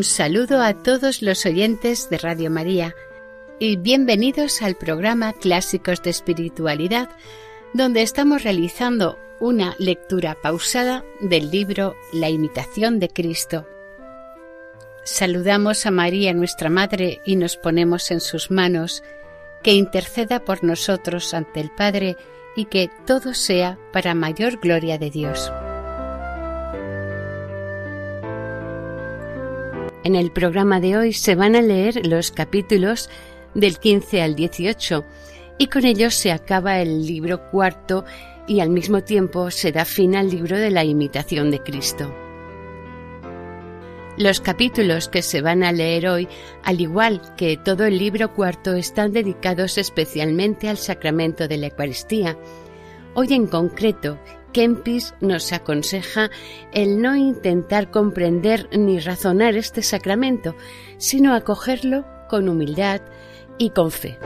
Un saludo a todos los oyentes de Radio María y bienvenidos al programa Clásicos de Espiritualidad, donde estamos realizando una lectura pausada del libro La imitación de Cristo. Saludamos a María, nuestra Madre, y nos ponemos en sus manos, que interceda por nosotros ante el Padre y que todo sea para mayor gloria de Dios. En el programa de hoy se van a leer los capítulos del 15 al 18 y con ellos se acaba el libro cuarto y al mismo tiempo se da fin al libro de la imitación de Cristo. Los capítulos que se van a leer hoy, al igual que todo el libro cuarto, están dedicados especialmente al sacramento de la Eucaristía. Hoy en concreto Kempis nos aconseja el no intentar comprender ni razonar este sacramento, sino acogerlo con humildad y con fe.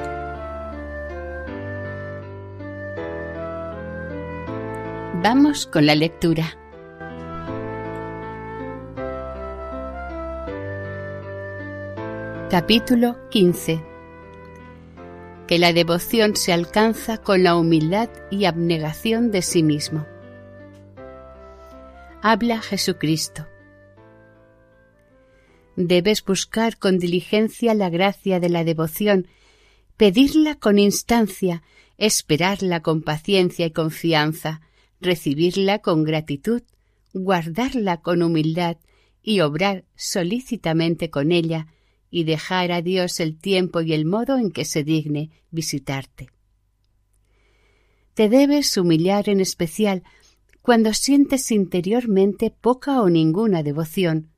Vamos con la lectura. Capítulo 15 Que la devoción se alcanza con la humildad y abnegación de sí mismo habla Jesucristo. Debes buscar con diligencia la gracia de la devoción, pedirla con instancia, esperarla con paciencia y confianza, recibirla con gratitud, guardarla con humildad y obrar solícitamente con ella y dejar a Dios el tiempo y el modo en que se digne visitarte. Te debes humillar en especial cuando sientes interiormente poca o ninguna devoción.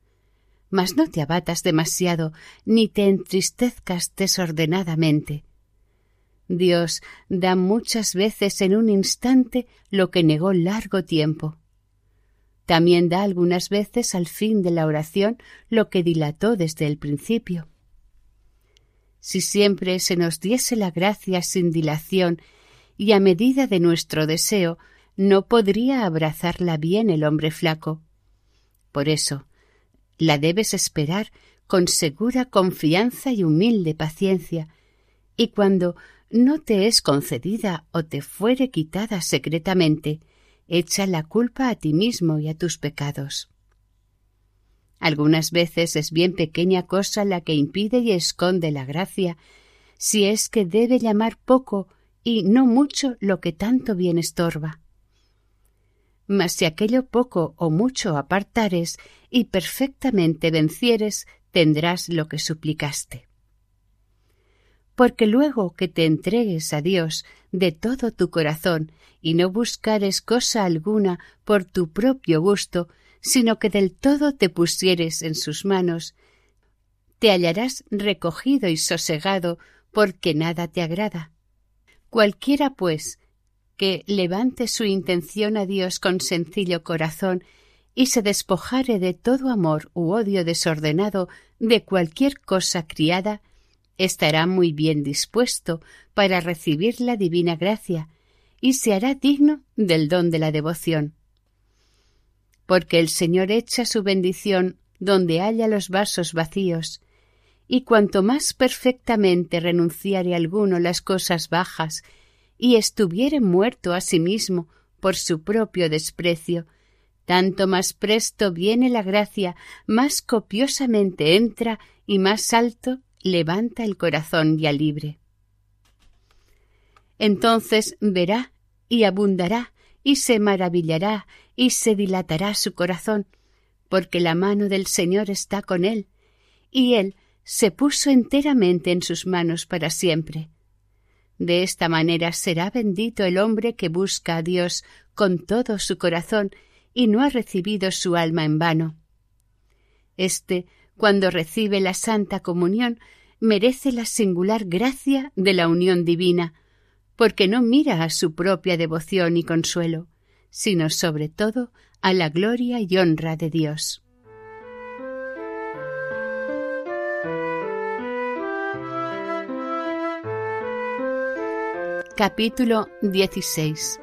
Mas no te abatas demasiado, ni te entristezcas desordenadamente. Dios da muchas veces en un instante lo que negó largo tiempo. También da algunas veces al fin de la oración lo que dilató desde el principio. Si siempre se nos diese la gracia sin dilación y a medida de nuestro deseo, no podría abrazarla bien el hombre flaco. Por eso, la debes esperar con segura confianza y humilde paciencia, y cuando no te es concedida o te fuere quitada secretamente, echa la culpa a ti mismo y a tus pecados. Algunas veces es bien pequeña cosa la que impide y esconde la gracia, si es que debe llamar poco y no mucho lo que tanto bien estorba mas si aquello poco o mucho apartares y perfectamente vencieres, tendrás lo que suplicaste. Porque luego que te entregues a Dios de todo tu corazón y no buscares cosa alguna por tu propio gusto, sino que del todo te pusieres en sus manos, te hallarás recogido y sosegado porque nada te agrada. Cualquiera, pues, que levante su intención a Dios con sencillo corazón y se despojare de todo amor u odio desordenado de cualquier cosa criada, estará muy bien dispuesto para recibir la divina gracia y se hará digno del don de la devoción. Porque el Señor echa su bendición donde haya los vasos vacíos, y cuanto más perfectamente renunciare alguno las cosas bajas y estuviere muerto a sí mismo por su propio desprecio, tanto más presto viene la gracia, más copiosamente entra y más alto levanta el corazón ya libre. Entonces verá y abundará y se maravillará y se dilatará su corazón, porque la mano del Señor está con él, y él se puso enteramente en sus manos para siempre. De esta manera será bendito el hombre que busca a Dios con todo su corazón y no ha recibido su alma en vano. Este, cuando recibe la Santa Comunión, merece la singular gracia de la unión divina, porque no mira a su propia devoción y consuelo, sino sobre todo a la gloria y honra de Dios. Capítulo 16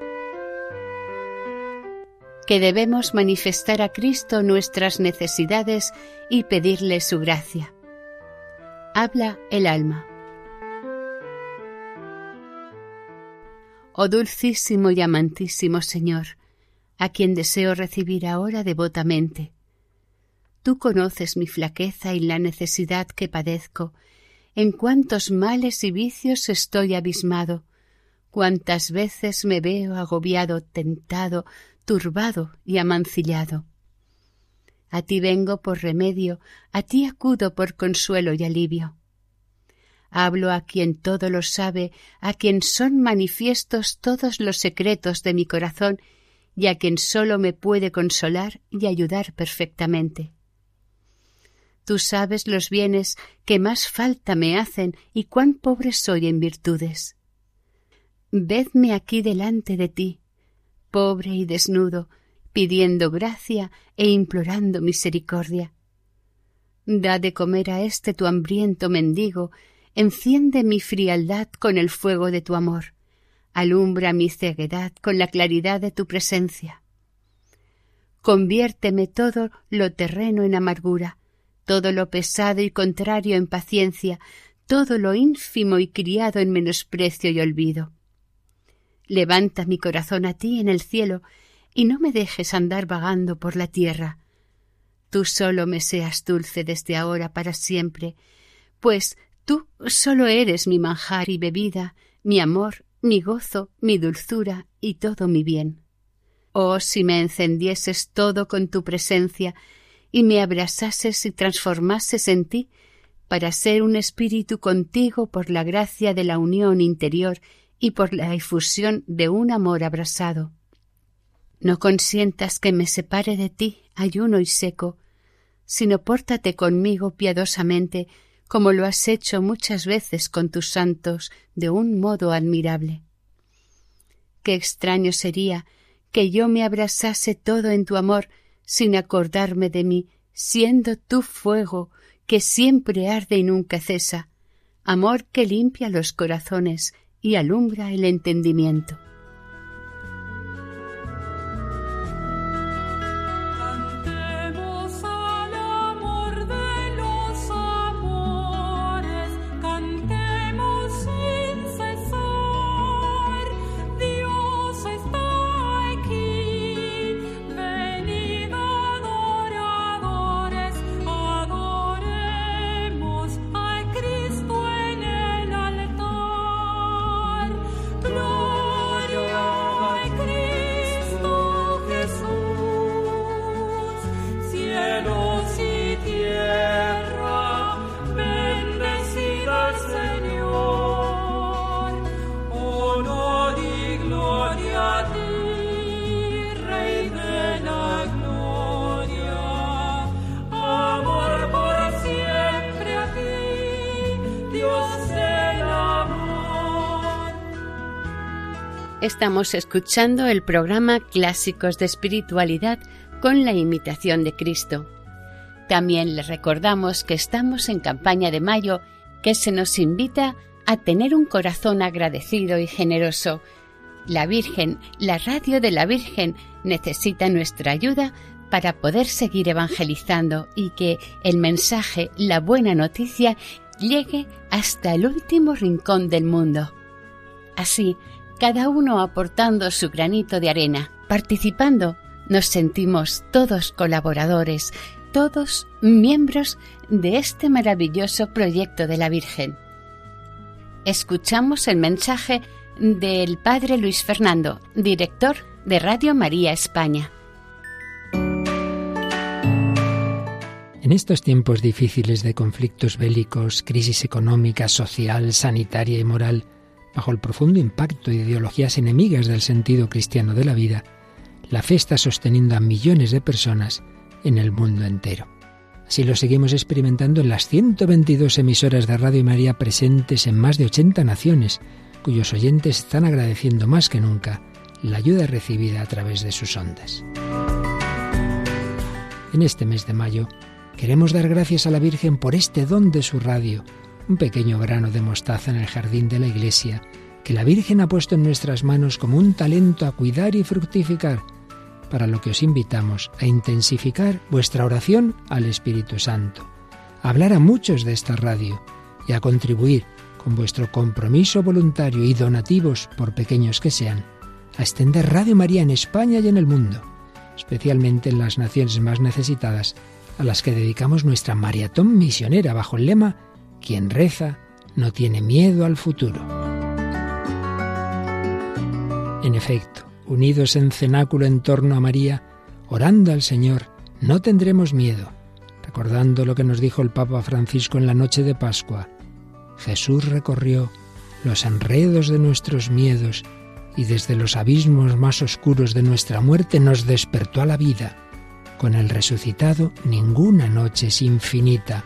Que debemos manifestar a Cristo nuestras necesidades y pedirle su gracia. Habla el alma. Oh dulcísimo y amantísimo Señor, a quien deseo recibir ahora devotamente. Tú conoces mi flaqueza y la necesidad que padezco, en cuántos males y vicios estoy abismado, cuántas veces me veo agobiado, tentado, turbado y amancillado. A ti vengo por remedio, a ti acudo por consuelo y alivio. Hablo a quien todo lo sabe, a quien son manifiestos todos los secretos de mi corazón y a quien sólo me puede consolar y ayudar perfectamente. Tú sabes los bienes que más falta me hacen y cuán pobre soy en virtudes. Vedme aquí delante de ti, pobre y desnudo, pidiendo gracia e implorando misericordia. Da de comer a este tu hambriento mendigo, enciende mi frialdad con el fuego de tu amor, alumbra mi ceguedad con la claridad de tu presencia. Conviérteme todo lo terreno en amargura, todo lo pesado y contrario en paciencia, todo lo ínfimo y criado en menosprecio y olvido. Levanta mi corazón a ti en el cielo y no me dejes andar vagando por la tierra. Tú solo me seas dulce desde ahora para siempre, pues tú solo eres mi manjar y bebida, mi amor, mi gozo, mi dulzura y todo mi bien. Oh, si me encendieses todo con tu presencia y me abrasases y transformases en ti, para ser un espíritu contigo por la gracia de la unión interior y por la efusión de un amor abrasado. No consientas que me separe de ti ayuno y seco, sino pórtate conmigo piadosamente, como lo has hecho muchas veces con tus santos de un modo admirable. Qué extraño sería que yo me abrasase todo en tu amor sin acordarme de mí, siendo tu fuego que siempre arde y nunca cesa, amor que limpia los corazones y alumbra el entendimiento. Estamos escuchando el programa Clásicos de Espiritualidad con la imitación de Cristo. También les recordamos que estamos en campaña de mayo que se nos invita a tener un corazón agradecido y generoso. La Virgen, la radio de la Virgen, necesita nuestra ayuda para poder seguir evangelizando y que el mensaje, la buena noticia, llegue hasta el último rincón del mundo. Así, cada uno aportando su granito de arena, participando, nos sentimos todos colaboradores, todos miembros de este maravilloso proyecto de la Virgen. Escuchamos el mensaje del Padre Luis Fernando, director de Radio María España. En estos tiempos difíciles de conflictos bélicos, crisis económica, social, sanitaria y moral, bajo el profundo impacto de ideologías enemigas del sentido cristiano de la vida, La fe está sosteniendo a millones de personas en el mundo entero. Así lo seguimos experimentando en las 122 emisoras de Radio María presentes en más de 80 naciones, cuyos oyentes están agradeciendo más que nunca la ayuda recibida a través de sus ondas. En este mes de mayo queremos dar gracias a la Virgen por este don de su radio, un pequeño grano de mostaza en el jardín de la iglesia, que la Virgen ha puesto en nuestras manos como un talento a cuidar y fructificar, para lo que os invitamos a intensificar vuestra oración al Espíritu Santo, a hablar a muchos de esta radio y a contribuir con vuestro compromiso voluntario y donativos, por pequeños que sean, a extender Radio María en España y en el mundo, especialmente en las naciones más necesitadas, a las que dedicamos nuestra maratón misionera bajo el lema Quien reza no tiene miedo al futuro. En efecto, unidos en cenáculo en torno a María, orando al Señor, no tendremos miedo, recordando lo que nos dijo el Papa Francisco en la noche de Pascua. Jesús recorrió los enredos de nuestros miedos y desde los abismos más oscuros de nuestra muerte nos despertó a la vida. Con el resucitado ninguna noche es infinita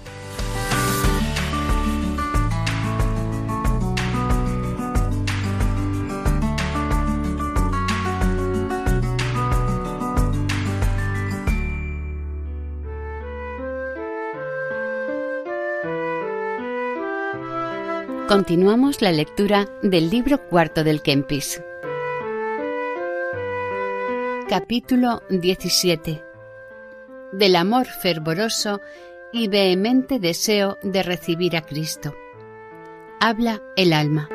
Continuamos la lectura del libro cuarto del Kempis. Capítulo 17 Del amor fervoroso y vehemente deseo de recibir a Cristo. Habla el alma.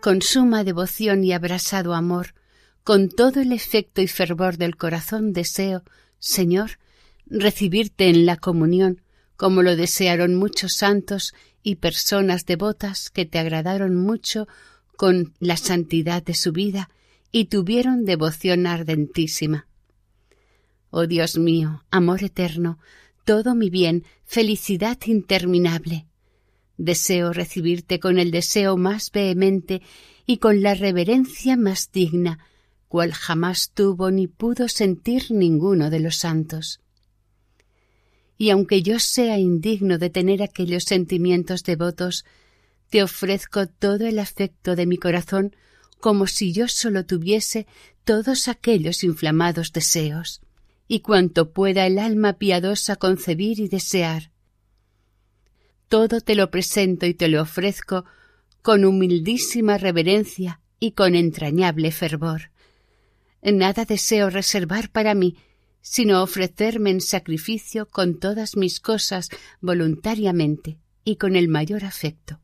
Con suma devoción y abrasado amor, con todo el efecto y fervor del corazón deseo, Señor, recibirte en la comunión, como lo desearon muchos santos y personas devotas que te agradaron mucho con la santidad de su vida y tuvieron devoción ardentísima. Oh Dios mío, amor eterno, todo mi bien, felicidad interminable. Deseo recibirte con el deseo más vehemente y con la reverencia más digna, cual jamás tuvo ni pudo sentir ninguno de los santos. Y aunque yo sea indigno de tener aquellos sentimientos devotos, te ofrezco todo el afecto de mi corazón como si yo solo tuviese todos aquellos inflamados deseos, y cuanto pueda el alma piadosa concebir y desear. Todo te lo presento y te lo ofrezco con humildísima reverencia y con entrañable fervor. Nada deseo reservar para mí, sino ofrecerme en sacrificio con todas mis cosas voluntariamente y con el mayor afecto.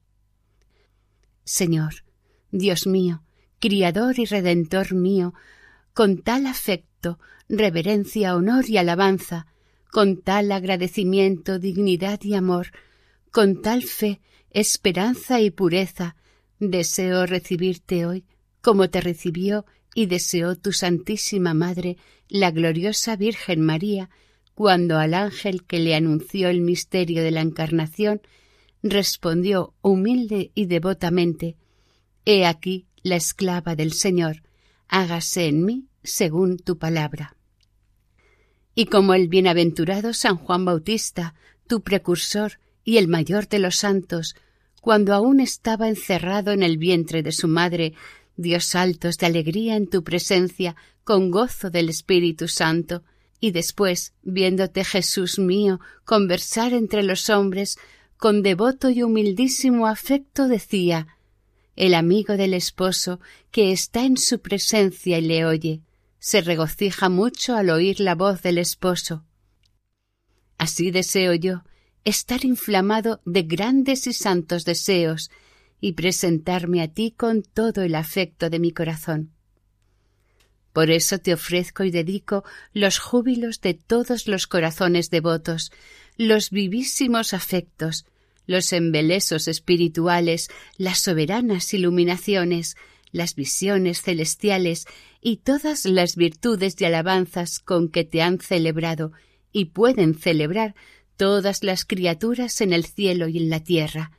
Señor, Dios mío, Criador y Redentor mío, con tal afecto, reverencia, honor y alabanza, con tal agradecimiento, dignidad y amor, con tal fe, esperanza y pureza, deseo recibirte hoy, como te recibió y deseó tu Santísima Madre, la gloriosa Virgen María, cuando al ángel que le anunció el misterio de la Encarnación, respondió humilde y devotamente He aquí la esclava del Señor, hágase en mí según tu palabra. Y como el bienaventurado San Juan Bautista, tu precursor y el mayor de los santos, cuando aún estaba encerrado en el vientre de su madre, dio saltos de alegría en tu presencia con gozo del Espíritu Santo, y después, viéndote Jesús mío conversar entre los hombres, con devoto y humildísimo afecto decía el amigo del esposo, que está en su presencia y le oye, se regocija mucho al oír la voz del esposo. Así deseo yo estar inflamado de grandes y santos deseos y presentarme a ti con todo el afecto de mi corazón. Por eso te ofrezco y dedico los júbilos de todos los corazones devotos, los vivísimos afectos, los embelesos espirituales, las soberanas iluminaciones, las visiones celestiales y todas las virtudes y alabanzas con que te han celebrado y pueden celebrar todas las criaturas en el cielo y en la tierra.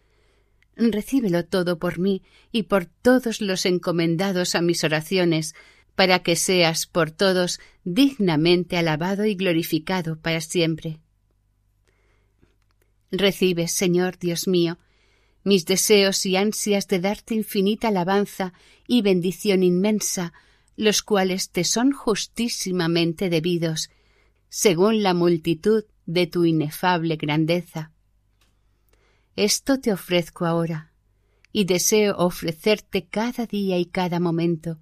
Recíbelo todo por mí y por todos los encomendados a mis oraciones, para que seas por todos dignamente alabado y glorificado para siempre. Recibe, Señor Dios mío, mis deseos y ansias de darte infinita alabanza y bendición inmensa, los cuales te son justísimamente debidos, según la multitud de tu inefable grandeza. Esto te ofrezco ahora, y deseo ofrecerte cada día y cada momento,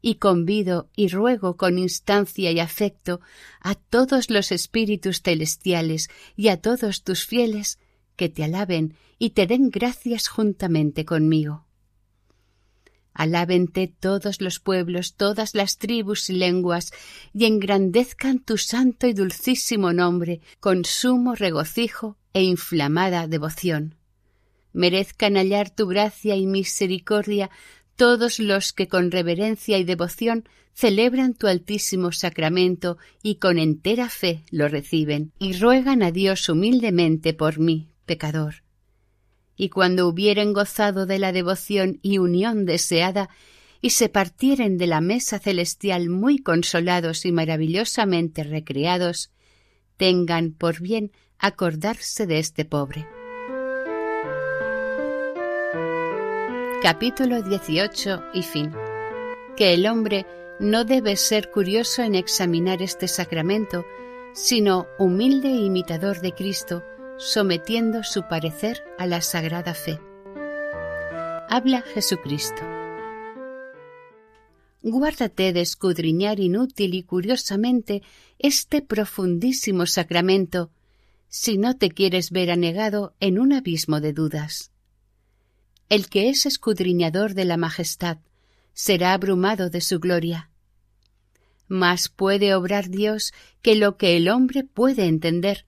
y convido y ruego con instancia y afecto a todos los espíritus celestiales y a todos tus fieles que te alaben y te den gracias juntamente conmigo. Alábente todos los pueblos, todas las tribus y lenguas, y engrandezcan tu santo y dulcísimo nombre con sumo regocijo e inflamada devoción. Merezcan hallar tu gracia y misericordia todos los que con reverencia y devoción celebran tu altísimo sacramento y con entera fe lo reciben, y ruegan a Dios humildemente por mí, pecador. Y cuando hubieren gozado de la devoción y unión deseada, y se partieren de la mesa celestial muy consolados y maravillosamente recreados, tengan por bien acordarse de este pobre. Capítulo 18 y fin. Que el hombre no debe ser curioso en examinar este sacramento, sino humilde imitador de Cristo, sometiendo su parecer a la sagrada fe. Habla Jesucristo. Guárdate de escudriñar inútil y curiosamente este profundísimo sacramento, si no te quieres ver anegado en un abismo de dudas. El que es escudriñador de la majestad será abrumado de su gloria. Más puede obrar Dios que lo que el hombre puede entender,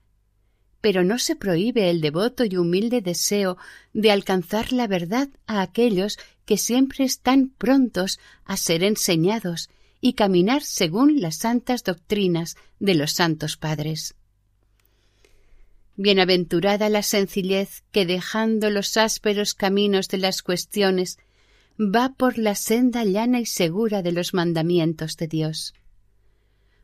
pero no se prohíbe el devoto y humilde deseo de alcanzar la verdad a aquellos que siempre están prontos a ser enseñados y caminar según las santas doctrinas de los santos padres. Bienaventurada la sencillez que dejando los ásperos caminos de las cuestiones va por la senda llana y segura de los mandamientos de Dios.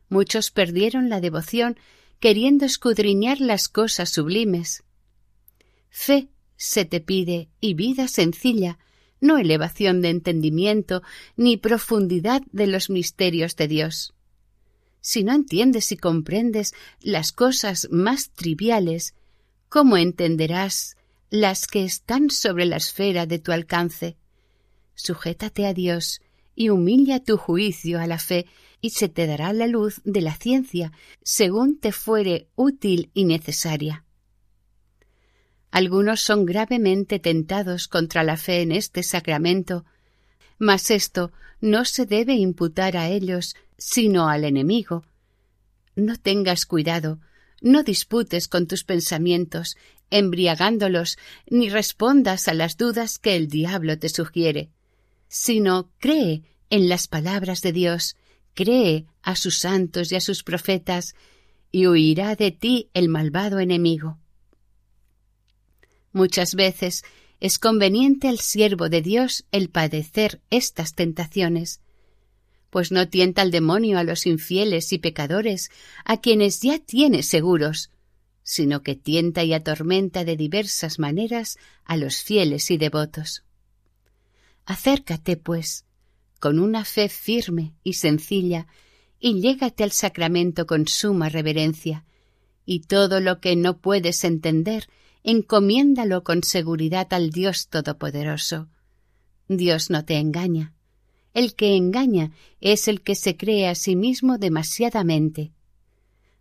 Muchos perdieron la devoción queriendo escudriñar las cosas sublimes. Fe se te pide y vida sencilla, no elevación de entendimiento ni profundidad de los misterios de Dios si no entiendes y comprendes las cosas más triviales, ¿cómo entenderás las que están sobre la esfera de tu alcance? Sujétate a Dios y humilla tu juicio a la fe, y se te dará la luz de la ciencia, según te fuere útil y necesaria. Algunos son gravemente tentados contra la fe en este sacramento, mas esto no se debe imputar a ellos, sino al enemigo. No tengas cuidado, no disputes con tus pensamientos, embriagándolos, ni respondas a las dudas que el diablo te sugiere, sino cree en las palabras de Dios, cree a sus santos y a sus profetas, y huirá de ti el malvado enemigo. Muchas veces es conveniente al siervo de Dios el padecer estas tentaciones, pues no tienta el demonio a los infieles y pecadores, a quienes ya tiene seguros, sino que tienta y atormenta de diversas maneras a los fieles y devotos. Acércate, pues, con una fe firme y sencilla, y llégate al sacramento con suma reverencia, y todo lo que no puedes entender encomiéndalo con seguridad al Dios Todopoderoso. Dios no te engaña. El que engaña es el que se cree a sí mismo demasiadamente.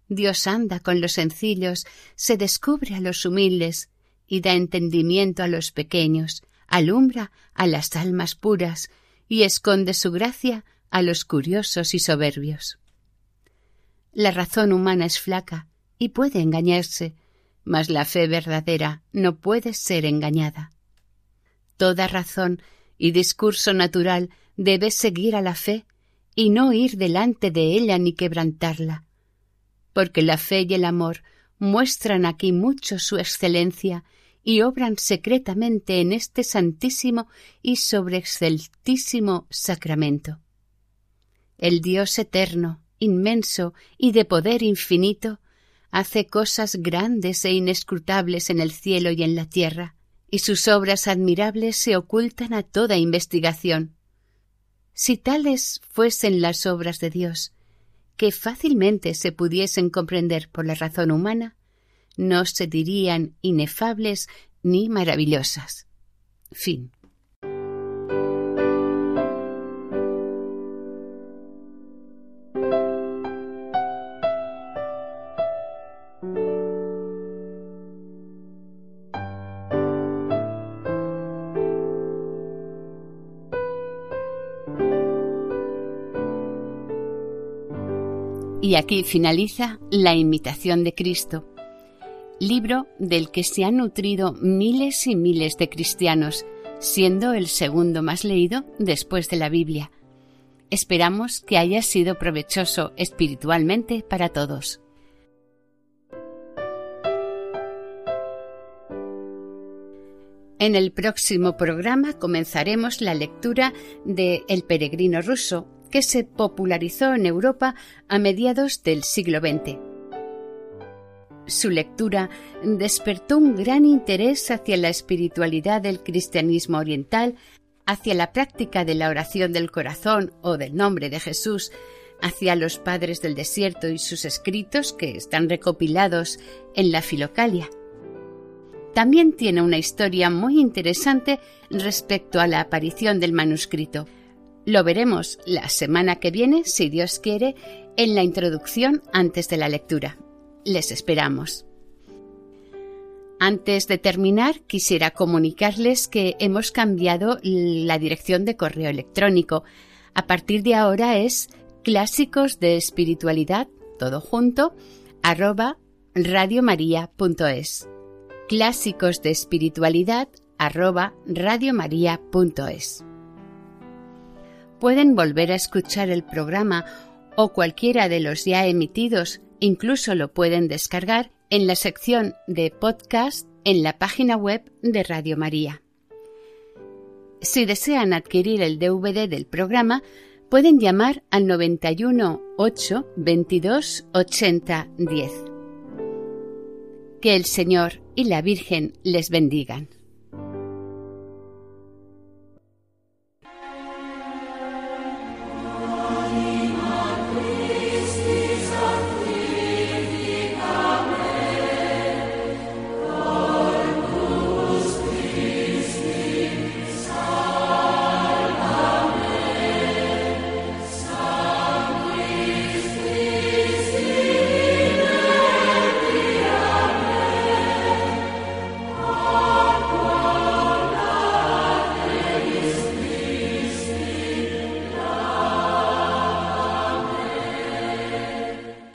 Dios anda con los sencillos, se descubre a los humildes y da entendimiento a los pequeños, alumbra a las almas puras y esconde su gracia a los curiosos y soberbios. La razón humana es flaca y puede engañarse, mas la fe verdadera no puede ser engañada. Toda razón y discurso natural debe seguir a la fe y no ir delante de ella ni quebrantarla, porque la fe y el amor muestran aquí mucho su excelencia y obran secretamente en este santísimo y sobreexceltísimo sacramento. El Dios eterno, inmenso y de poder infinito, hace cosas grandes e inescrutables en el cielo y en la tierra, y sus obras admirables se ocultan a toda investigación. Si tales fuesen las obras de Dios, que fácilmente se pudiesen comprender por la razón humana, no se dirían inefables ni maravillosas. Fin. Y aquí finaliza La imitación de Cristo, libro del que se han nutrido miles y miles de cristianos, siendo el segundo más leído después de la Biblia. Esperamos que haya sido provechoso espiritualmente para todos. En el próximo programa comenzaremos la lectura de El peregrino ruso, que se popularizó en Europa a mediados del siglo XX. Su lectura despertó un gran interés hacia la espiritualidad del cristianismo oriental, hacia la práctica de la oración del corazón o del nombre de Jesús, hacia los padres del desierto y sus escritos que están recopilados en la Filocalia. También tiene una historia muy interesante respecto a la aparición del manuscrito. Lo veremos la semana que viene, si Dios quiere, en la introducción antes de la lectura. Les esperamos. Antes de terminar, quisiera comunicarles que hemos cambiado la dirección de correo electrónico. A partir de ahora es clásicos de espiritualidad, todo junto, arroba radiomaria.es. Clásicos de espiritualidad, arroba radiomaria.es pueden volver a escuchar el programa o cualquiera de los ya emitidos, incluso lo pueden descargar en la sección de podcast en la página web de Radio María. Si desean adquirir el DVD del programa, pueden llamar al 91 8 22 80 10. Que el Señor y la Virgen les bendigan.